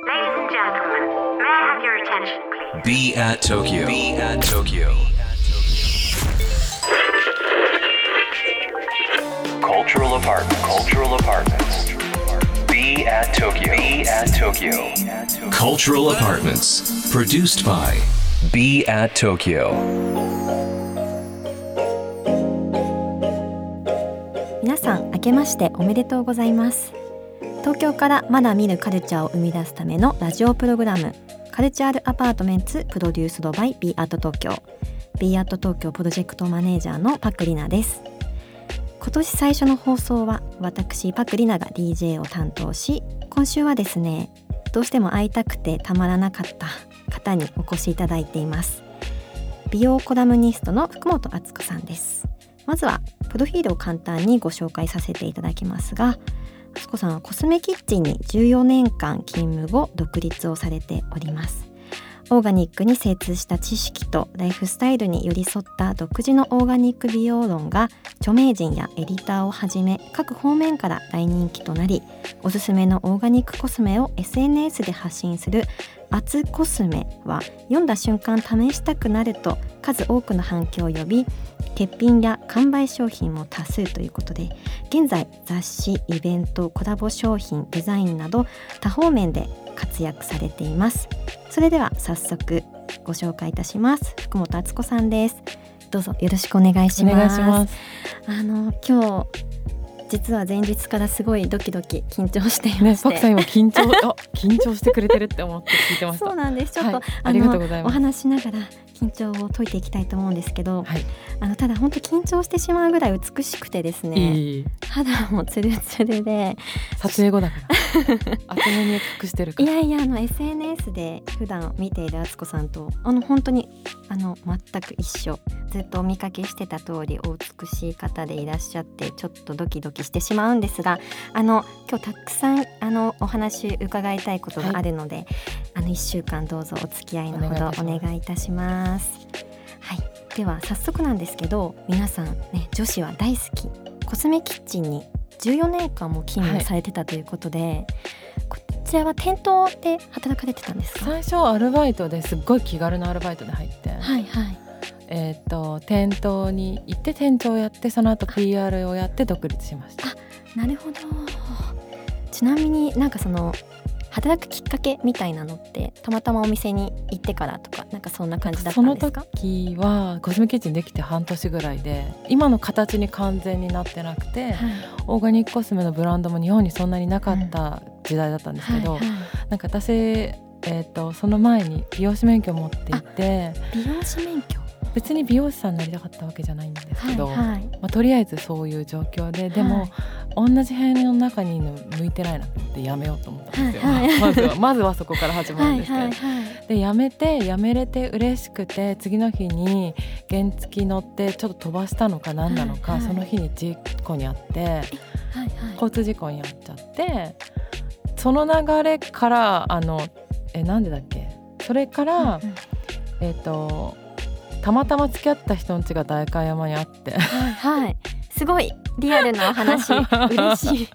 Ladies and gentlemen, may I have your attention, please? Be at Tokyo. Be at Tokyo. Cultural apartments. Cultural apartments. Be at Tokyo. Be at Tokyo. Cultural apartments. Produced by Be at Tokyo. 皆さん明けましておめでとうございます東京からまだ見ぬカルチャーを生み出すためのラジオプログラムカルチャールアパートメンツプロデュースドバイ b アート東京。B アート東京プロジェクトマネージャーのパクリナです。今年最初の放送は私パクリナが DJ を担当し今週はですねどうしても会いたくてたまらなかった方にお越しいただいています。美容コラムニストの福本敦子さんです。まずはプロフィールを簡単にご紹介させていただきますがあすこさんはコスメキッチンに14年間勤務後独立をされております。オーガニックに精通した知識とライフスタイルに寄り添った独自のオーガニック美容論が著名人やエディターをはじめ各方面から大人気となりおすすめのオーガニックコスメを SNS で発信する「アツコスメ」は読んだ瞬間試したくなると数多くの反響を呼び欠品や完売商品も多数ということで現在雑誌イベントコラボ商品デザインなど多方面で活躍されています。それでは早速ご紹介いたします。福本敦子さんです。どうぞよろしくお願いします。あの今日実は前日からすごいドキドキ緊張していまね、して、パクさん今緊張あ緊張してくれてるって思って聞いてました。そうなんです。ちょっと、はいありがとうございおます。話しながら緊張を解いていきたいと思うんですけど、はい。あのただ本当緊張してしまうぐらい美しくてですね肌もツルツルで撮影後だから厚めに隠してるか。らいやいやあの SNS で普段見ている敦子さんとあの本当にあの全く一緒。ずっとお見かけしてた通りお美しい方でいらっしゃってちょっとドキドキしてしまうんですがあの今日たくさんあのお話伺いたいことがあるので、あの1週間どうぞお付き合いのほどお願いいたします。はい、では早速なんですけど皆さんね女子は大好き。コスメキッチンに14年間も勤務されてたということで、こちらは店頭で働かれてたんですか？最初アルバイトですっごい気軽なアルバイトで入って、はいはい。えっ、と店頭に行って店長をやってその後 PR をやって独立しました。なるほど。ちなみになんかその働くきっかけみたいなのってたまたまお店に行ってからとかなんかそんな感じだったそのんですか？時はコスメキッチンできて半年ぐらいで今の形に完全になってなくて、はい。オーガニックコスメのブランドも日本にそんなになかった時代だったんですけど、はいはいなんか私、えー、とその前に美容師免許を持っていて美容師免許？別に美容師さんになりたかったわけじゃないんですけど、はいはい。まあ、とりあえずそういう状況ででも、同じ部屋の中にいるの向いてないなと思ってやめようと思ったんですよ、はいはい。まずはまずはそこから始まるはいんですけど、はいはいでやめてやめれて嬉しくて次の日に原付乗ってちょっと飛ばしたのか何なのか、はいはい。その日に事故にあってはいはい。交通事故に遭っちゃってその流れからあのえなんでだっけ？それから、うんうん。えっ、とたまたま付き合った人の家が代官山にあって。はいはい。すごいリアルなお話。嬉しい。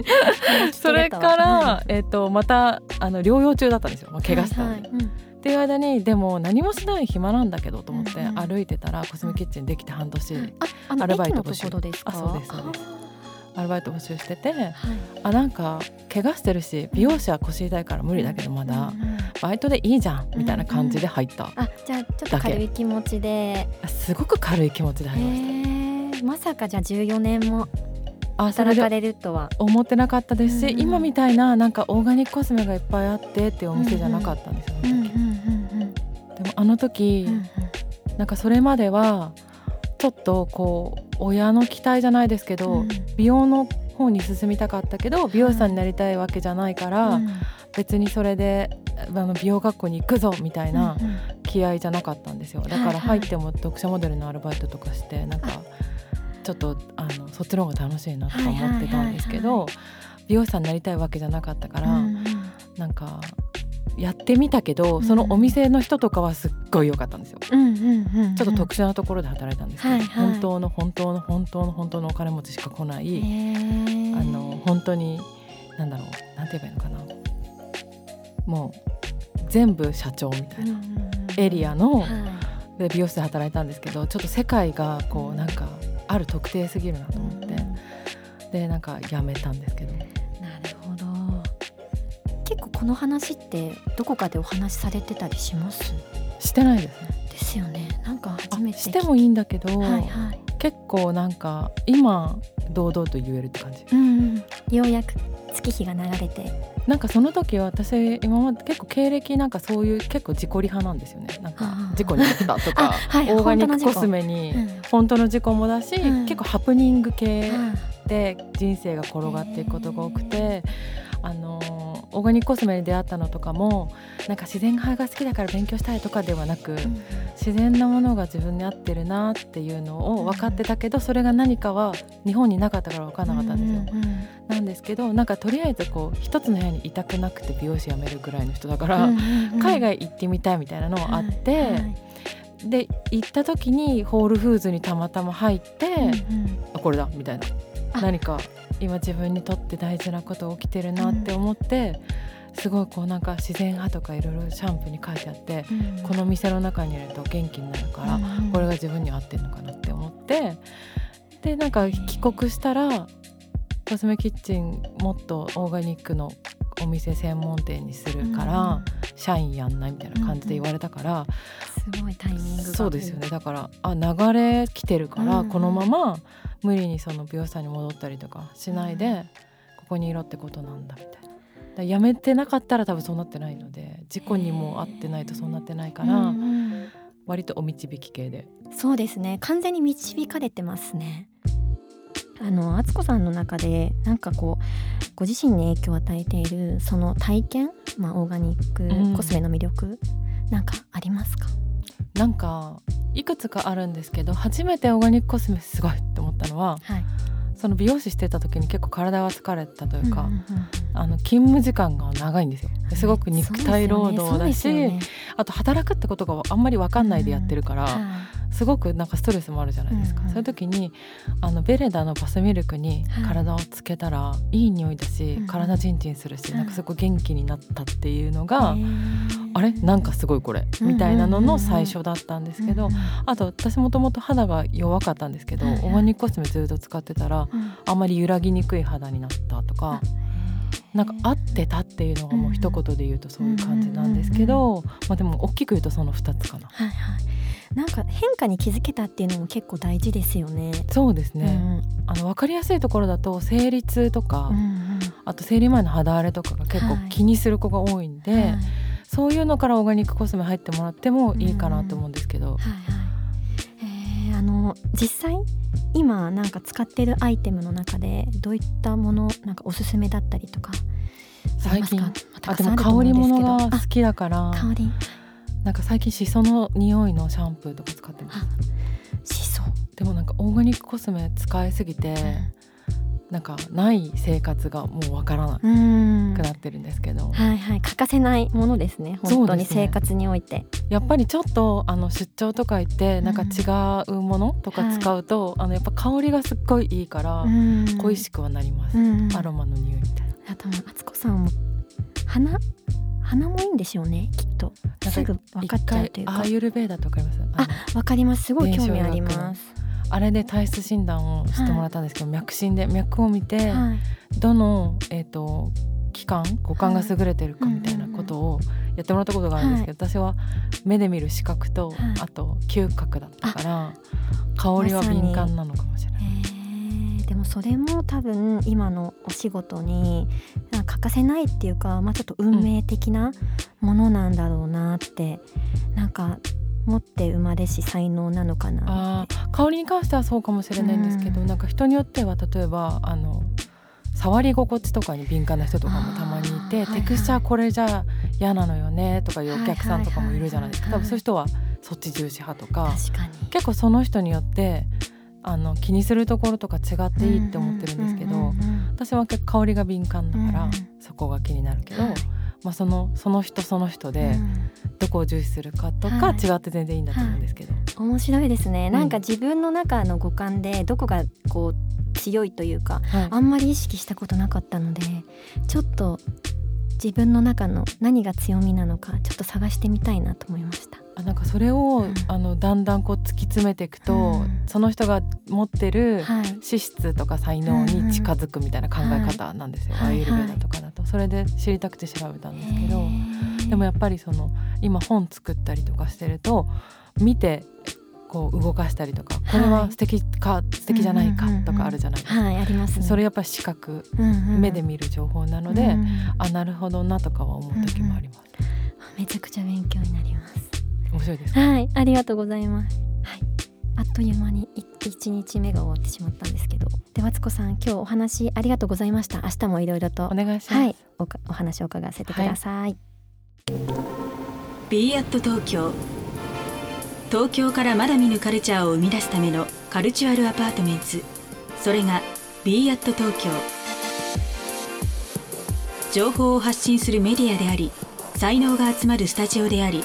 それから、えっとまたあの療養中だったんですよ、まあ、怪我したんで。はいはい。うん。っていう間にでも何もしない暇なんだけどと思ってうんうん。歩いてたらコスメキッチンできて半年ああのアルバイト駅のところですか？あそうですそうです。アルバイト募集しててはい。あなんか怪我してるし美容師は腰痛いから無理だけどまだうんうんバイトでいいじゃんみたいな感じで入った。あじゃあちょっと軽い気持ちで。すごく軽い気持ちで入りましたまさかじゃあ14年も働かでれるとは。思ってなかったですしうんうん。今みたいななんかオーガニックコスメがいっぱいあってっていうお店じゃなかったんですでもあの時、うんうん。なんかそれまではちょっとこう親の期待じゃないですけど、うん。美容の方に進みたかったけど美容師さんになりたいわけじゃないから、うん。別にそれであの美容学校に行くぞみたいな気合じゃなかったんですよ。だから入っても読者モデルのアルバイトとかしてなんかちょっとあのそっちの方が楽しいなとか思ってたんですけど美容師さんになりたいわけじゃなかったから、うんうん。なんかやってみたけど、うん。そのお店の人とかはすっごい良かったんですよ。うんうんうんうん。ちょっと特殊なところで働いたんですけど、はいはい。本当の本当の本当の本当のお金持ちしか来ない、あの本当になんだろうなんて言えばいいのかな。もう全部社長みたいなエリアの、で美容室で働いたんですけどちょっと世界がこうなんかある特定すぎるなと思って、でなんかやめたんですけど。なるほど。結構この話ってどこかでお話しされてたりします？してないですね。ですよね。なんか初めてしてもいいんだけど、はいはい、結構なんか今堂々と言えるって感じ、うん、ようやく月日が流れてなんかその時は私今まで結構経歴なんかそういう結構自己利派なんですよね。なんか事故に遭ったとか、はい、オーガニックコスメに本当の事故もだし、うん、結構ハプニング系で人生が転がっていくことが多くて、あのオーガニックコスメに出会ったのとかもなんか自然派が好きだから勉強したいとかではなく、うん、自然なものが自分に合ってるなっていうのを分かってたけどそれが何かは日本になかったから分からなかったんですよ。うんうんうん、なんですけどなんかとりあえずこう一つの部屋にいたくなくて美容師辞めるぐらいの人だから、うんうんうん、海外行ってみたいみたいなのがあって。はいはいで行った時にホールフーズにたまたま入って、うんうん、あこれだみたいな何か今自分にとって大事なこと起きてるなって思って、うん、すごいこうなんか自然派とかいろいろシャンプーに書いてあって、うん、この店の中にいると元気になるから、うん、これが自分に合ってるのかなって思って。でなんか帰国したらコスメキッチンもっとオーガニックのお店専門店にするから、社員やんないみたいな感じで言われたから、すごいタイミングそうですよね。だからあ流れ来てるから、このまま無理にその美容師さんに戻ったりとかしないで、ここにいろってことなんだみたいな。だやめてなかったら多分そうなってないので事故にも遭ってないとそうなってないから、うんうん、割とお導き系で。そうですね。完全に導かれてますね。あの敦子さんの中でなんかこうご自身に影響を与えているその体験、まあ、オーガニックコスメの魅力、うん、なんかありますか？なんかいくつかあるんですけど初めてオーガニックコスメすごいって思ったのは、はい、その美容師してた時に結構体が疲れたというか、うんうんうん、あの勤務時間が長いんですよ。すごく肉体労働だし、ね。ね、あと働くってことがあんまり分かんないでやってるから、うん、すごくなんかストレスもあるじゃないですか、うんうん、そういう時にあのベレダのバスミルクに体をつけたら、はい、いい匂いだし、うん、体ジンジンするし、うん、なんかすごい元気になったっていうのが、あれ？なんかすごいこれ、みたいなのの最初だったんですけど、あと私もともと肌が弱かったんですけど、オーガニックコスメずっと使ってたら、あん。まり揺らぎにくい肌になったとか。なんか合ってたっていうのがもう一言で言うとそういう感じなんですけど、まあ、でも大きく言うとその2つかな。はいはいなんか変化に気づけたっていうのも結構大事ですよね。そうですね。うん、あの分かりやすいところだと生理痛とか、うんうん、あと生理前の肌荒れとかが結構気にする子が多いんで、はい、そういうのからオーガニックコスメ入ってもらってもいいかなと思うんですけど。うんはいはいえー、あの実際今なんか使ってるアイテムの中でどういったものなんかおすすめだったりとか最近あでも香り物が好きだから香り。なんか最近しその匂いのシャンプーとか使ってます。しそでもなんかオーガニックコスメ使いすぎて、うん、なんかない生活がもうわからなくなってるんですけど、はいはい。欠かせないものですね。本当に生活において、ね、やっぱりちょっとあの出張とか行ってなんか違うものとか使うと、うんはい、あのやっぱ香りがすっごいいいから恋しくはなります、アロマの匂いみたいな。あと敦子さんも花鼻もいいんでしょうね。きっと。すぐ分かっちゃうというか。アーユルベーダとかありますあわかります。すごい興味ありますあれで体質診断をしてもらったんですけど、はい、脈診で脈を見て、はい、どの、えーと、器官五感が優れてるかみたいなことをやってもらったことがあるんですけど、はい、私は目で見る視覚と、あと嗅覚だったから香りは敏感なのかもしれない。でもそれも多分今のお仕事に欠かせないっていうか、まあ、ちょっと運命的なものなんだろうなって、うん、なんか持って生まれし才能なのかなあ香りに関してはそうかもしれないんですけど、うん、なんか人によっては例えばあの触り心地とかに敏感な人とかもたまにいて、テクスチャーこれじゃ嫌なのよねとかいうお客さんとかもいるじゃないですか、多分そういう人はそっち重視派とか結構その人によってあの気にするところとか違っていいって思ってるんですけど、私は結構香りが敏感だから、そこが気になるけど、まあ、そのその人その人でどこを重視するかとか違って全然いいんだと思うんですけど、はい、面白いですね、なんか自分の中の五感でどこがこう強いというか、はい、あんまり意識したことなかったのでちょっと自分の中の何が強みなのかちょっと探してみたいなと思いましたあなんかそれを、うん、あのだんだんこう突き詰めていくと、うん、その人が持ってる資質とか才能に近づくみたいな考え方なんですよ、はい、アイルベーダとかだと、それで知りたくて調べたんですけどでもやっぱりその今本作ったりとかしてると見てこう動かしたりとかこれは素敵か、はい、素敵じゃないかとかあるじゃないですか、はい、あります、ね、それやっぱり視覚、うんうん、目で見る情報なので、うんうん、あなるほどなとかは思う時もあります、うんうん、めちゃくちゃ勉強になります面白いです。はいありがとうございます。はい。あっという間に一日目が終わってしまったんですけど。でマツコさん今日お話ありがとうございました。明日もいろいろと。お願いします、はい、おお話を伺わせてください、はい、b アット東京。東京からまだ見ぬカルチャーを生み出すための Cultural Apartments。それが b アット東京。情報を発信するメディアであり才能が集まるスタジオであり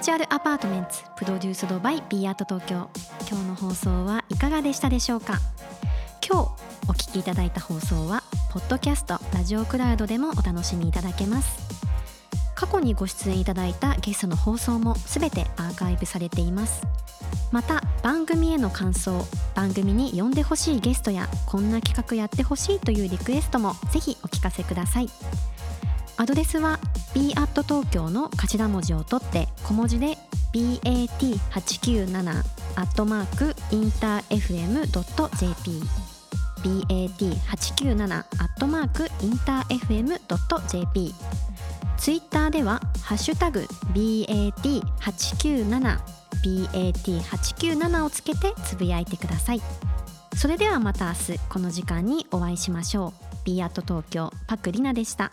Cultural Apartments produced by Be at Tokyo。今日の放送はいかがでしたでしょうか？今日お聞きいただいた放送はポッドキャストラジオクラウドでもお楽しみいただけます。過去にご出演いただいたゲストの放送もすべてアーカイブされています。また番組への感想番組に呼んでほしいゲストやこんな企画やってほしいというリクエストもぜひお聞かせください。アドレスは b at 東京の頭文字を取って小文字で bat897 アットマークインター FM.jp bat897 アットマークインター FM.jp ツイッターではハッシュタグ BAT897 BAT897 をつけてつぶやいてください。それではまた明日この時間にお会いしましょう。B アット東京パクリナでした。